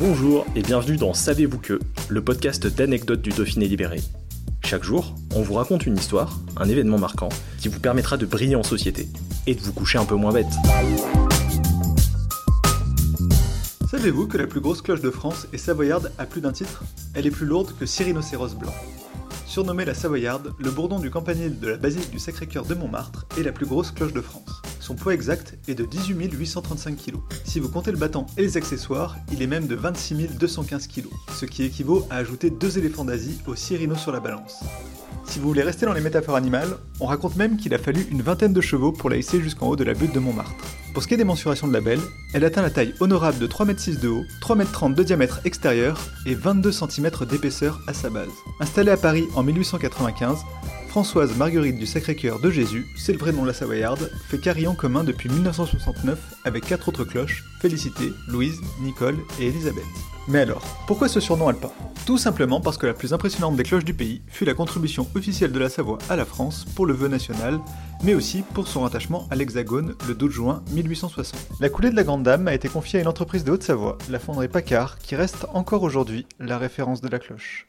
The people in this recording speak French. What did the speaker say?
Bonjour et bienvenue dans Savez-vous que, le podcast d'anecdotes du Dauphiné libéré. Chaque jour, on vous raconte une histoire, un événement marquant, qui vous permettra de briller en société et de vous coucher un peu moins bête. Savez-vous que la plus grosse cloche de France est savoyarde à plus d'un titre? Elle est plus lourde que six rhinocéros blancs. Surnommée la Savoyarde, le bourdon du campanile de la basilique du Sacré-Cœur de Montmartre est la plus grosse cloche de France. Son poids exact est de 18 835 kg. Si vous comptez le battant et les accessoires, il est même de 26 215 kg, ce qui équivaut à ajouter deux éléphants d'Asie aux six rhinos sur la balance. Si vous voulez rester dans les métaphores animales, on raconte même qu'il a fallu une vingtaine de chevaux pour la hisser jusqu'en haut de la butte de Montmartre. Pour ce qui est des mensurations de la belle, elle atteint la taille honorable de 3,6 m de haut, 3,30 m de diamètre extérieur et 22 cm d'épaisseur à sa base. Installée à Paris en 1895, Françoise Marguerite du Sacré-Cœur de Jésus, c'est le vrai nom la Savoyarde, fait carillon commun depuis 1969 avec quatre autres cloches, Félicité, Louise, Nicole et Elisabeth. Mais alors, pourquoi ce surnom alpin? Tout simplement parce que la plus impressionnante des cloches du pays fut la contribution officielle de la Savoie à la France pour le vœu national, mais aussi pour son rattachement à l'Hexagone le 12 juin 1860. La coulée de la Grande Dame a été confiée à une entreprise de Haute-Savoie, la fonderie Paccard, qui reste encore aujourd'hui la référence de la cloche.